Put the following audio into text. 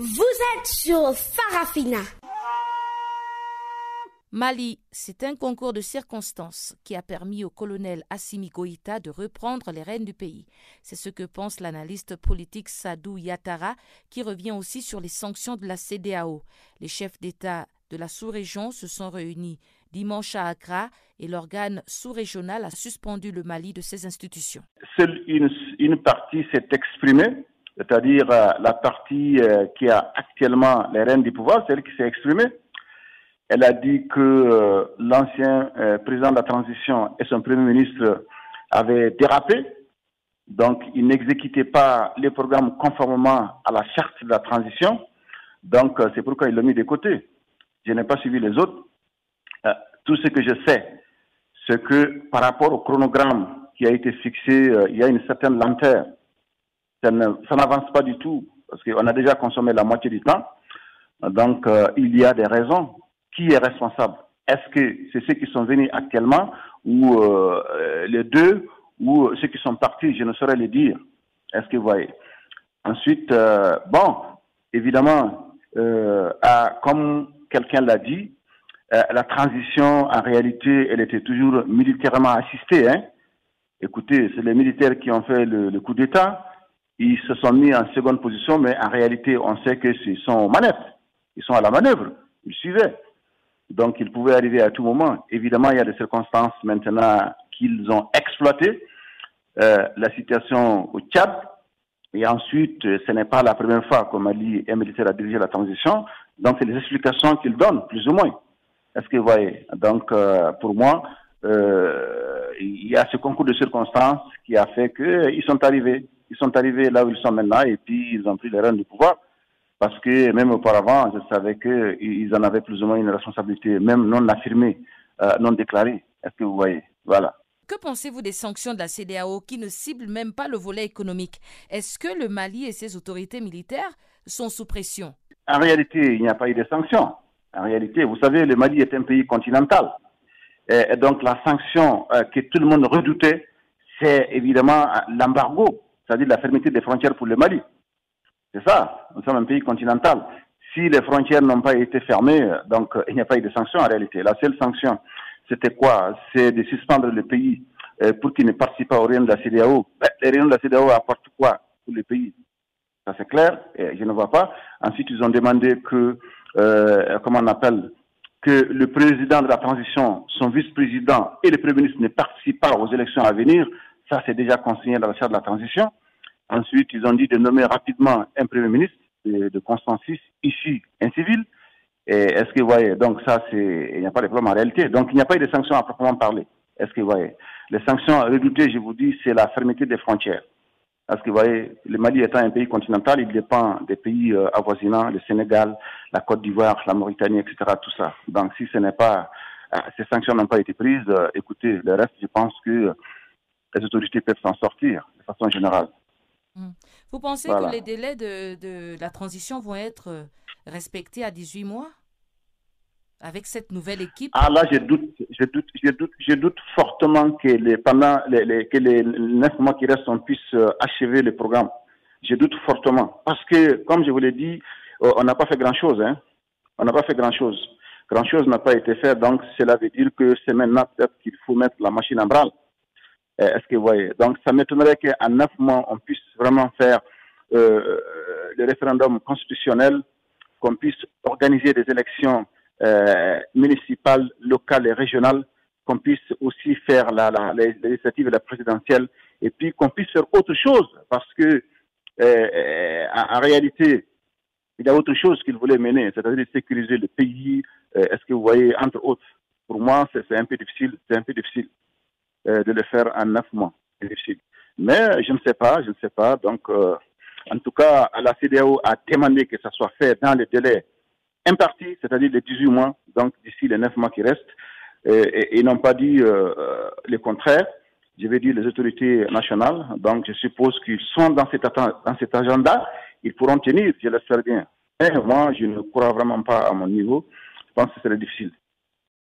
Vous êtes sur Farafina. Mali, c'est un concours de circonstances qui a permis au colonel Assimi Goïta de reprendre les rênes du pays. C'est ce que pense l'analyste politique Sadou Yatara, qui revient aussi sur les sanctions de la CDAO. Les chefs d'État de la sous-région se sont réunis dimanche à Accra et l'organe sous-régional a suspendu le Mali de ses institutions. Seule une, partie s'est exprimée, c'est-à-dire euh, la partie euh, qui a actuellement les rênes du pouvoir, celle qui s'est exprimée elle a dit que euh, l'ancien président de la transition et son premier ministre avaient dérapé. Donc, ils n'exécutaient pas les programmes conformément à la charte de la transition. Donc, c'est pourquoi ils l'ont mis de côté. Je n'ai pas suivi les autres. tout ce que je sais, c'est que par rapport au chronogramme qui a été fixé, il y a une certaine lenteur. Ça n'avance pas du tout parce qu'on a déjà consommé la moitié du temps. Donc, il y a des raisons qui est responsable? Est-ce que c'est ceux qui sont venus actuellement ou euh, les deux ou ceux qui sont partis? Je ne saurais le dire. Est-ce que vous voyez? Ensuite, euh, bon, évidemment, euh, comme quelqu'un l'a dit, la transition, en réalité, elle était toujours militairement assistée. Hein. Écoutez, c'est les militaires qui ont fait le coup d'État. Ils se sont mis en seconde position, mais en réalité, on sait qu'ils sont aux manettes. Ils sont à la manœuvre. Ils suivaient. Donc, il pouvait arriver à tout moment. Évidemment, il y a des circonstances maintenant qu'ils ont exploitées. Euh, la situation au Tchad. Et ensuite, ce n'est pas la première fois que Mali un militaire a dirigé la transition. Donc, c'est les explications qu'ils donnent, plus ou moins. Est-ce que vous voyez Donc, euh, pour moi, euh, il y a ce concours de circonstances qui a fait qu'ils sont arrivés. Ils sont arrivés là où ils sont maintenant et puis ils ont pris les rênes du pouvoir parce que même auparavant, je savais qu'ils en avaient plus ou moins une responsabilité, même non affirmée, euh, non déclarée. Est-ce que vous voyez? Voilà. Que pensez-vous des sanctions de la CDAO qui ne ciblent même pas le volet économique? Est-ce que le Mali et ses autorités militaires sont sous pression? En réalité, il n'y a pas eu de sanctions. En réalité, vous savez, le Mali est un pays continental. Et donc la sanction euh, que tout le monde redoutait, c'est évidemment l'embargo, c'est-à-dire la fermeté des frontières pour le Mali. C'est ça, nous sommes un pays continental. Si les frontières n'ont pas été fermées, donc il n'y a pas eu de sanctions en réalité. La seule sanction, c'était quoi? C'est de suspendre le pays euh, pour qu'il ne participe pas aux réunions de la CDAO. Ben, les réunions de la CDAO apportent quoi pour les pays? Ça c'est clair, et je ne vois pas. Ensuite, ils ont demandé que, euh, comment on appelle, que le président de la transition, son vice-président et le premier ministre ne participent pas aux élections à venir. Ça, c'est déjà consigné dans la charte de la transition. Ensuite, ils ont dit de nommer rapidement un Premier ministre de, consensus ici, un civil. Est-ce que vous voyez Donc ça, c'est il n'y a pas de problème en réalité. Donc il n'y a pas eu de sanctions à proprement parler. Est-ce que vous voyez Les sanctions redoutées, je vous dis, c'est la fermeté des frontières. Parce que vous voyez, le Mali étant un pays continental, il dépend des pays euh, avoisinants, le Sénégal, la Côte d'Ivoire, la Mauritanie, etc. Tout ça. Donc si ce n'est pas, euh, ces sanctions n'ont pas été prises, euh, écoutez, le reste, je pense que les autorités peuvent s'en sortir de façon générale. Hmm. Vous pensez que les délais de, de, la transition vont être euh, respectés à 18 mois? Avec cette nouvelle équipe? Ah là, je doute, je doute, je doute, je doute fortement que les, pendant les, que les neuf mois qui restent, on puisse euh, achever le programme. Je doute fortement. Parce que, comme je vous l'ai dit, euh, on n'a pas fait grand-chose. Hein. On n'a pas fait grand-chose. Grand-chose n'a pas été fait, donc cela veut dire que c'est maintenant peut-être qu'il faut mettre la machine en branle. Euh, est-ce que vous voyez? Donc, ça m'étonnerait qu'en neuf mois, on puisse vraiment faire euh, le référendum constitutionnel, qu'on puisse organiser des élections euh, municipales, locales et régionales, qu'on puisse aussi faire la, la, législative et la présidentielle, et puis qu'on puisse faire autre chose, parce que euh, en, en, réalité, il y a autre chose qu'il voulait mener, c'est-à-dire sécuriser le pays. Est-ce que vous voyez, entre autres, pour moi, c'est un peu difficile, c'est un peu difficile. Euh, de le faire en neuf mois. Mais je ne sais pas, je ne sais pas. Donc, euh, en tout cas, la CDAO a demandé que ça soit fait dans le délai imparti, c'est-à-dire les 18 mois, donc d'ici les neuf mois qui restent. Et, ils n'ont pas dit euh, le contraire. Je vais dire les autorités nationales. Donc, je suppose qu'ils sont dans cet, dans cet agenda. Ils pourront tenir, je l'espère bien. Mais moi, je ne crois vraiment pas à mon niveau. Je pense que c'est difficile.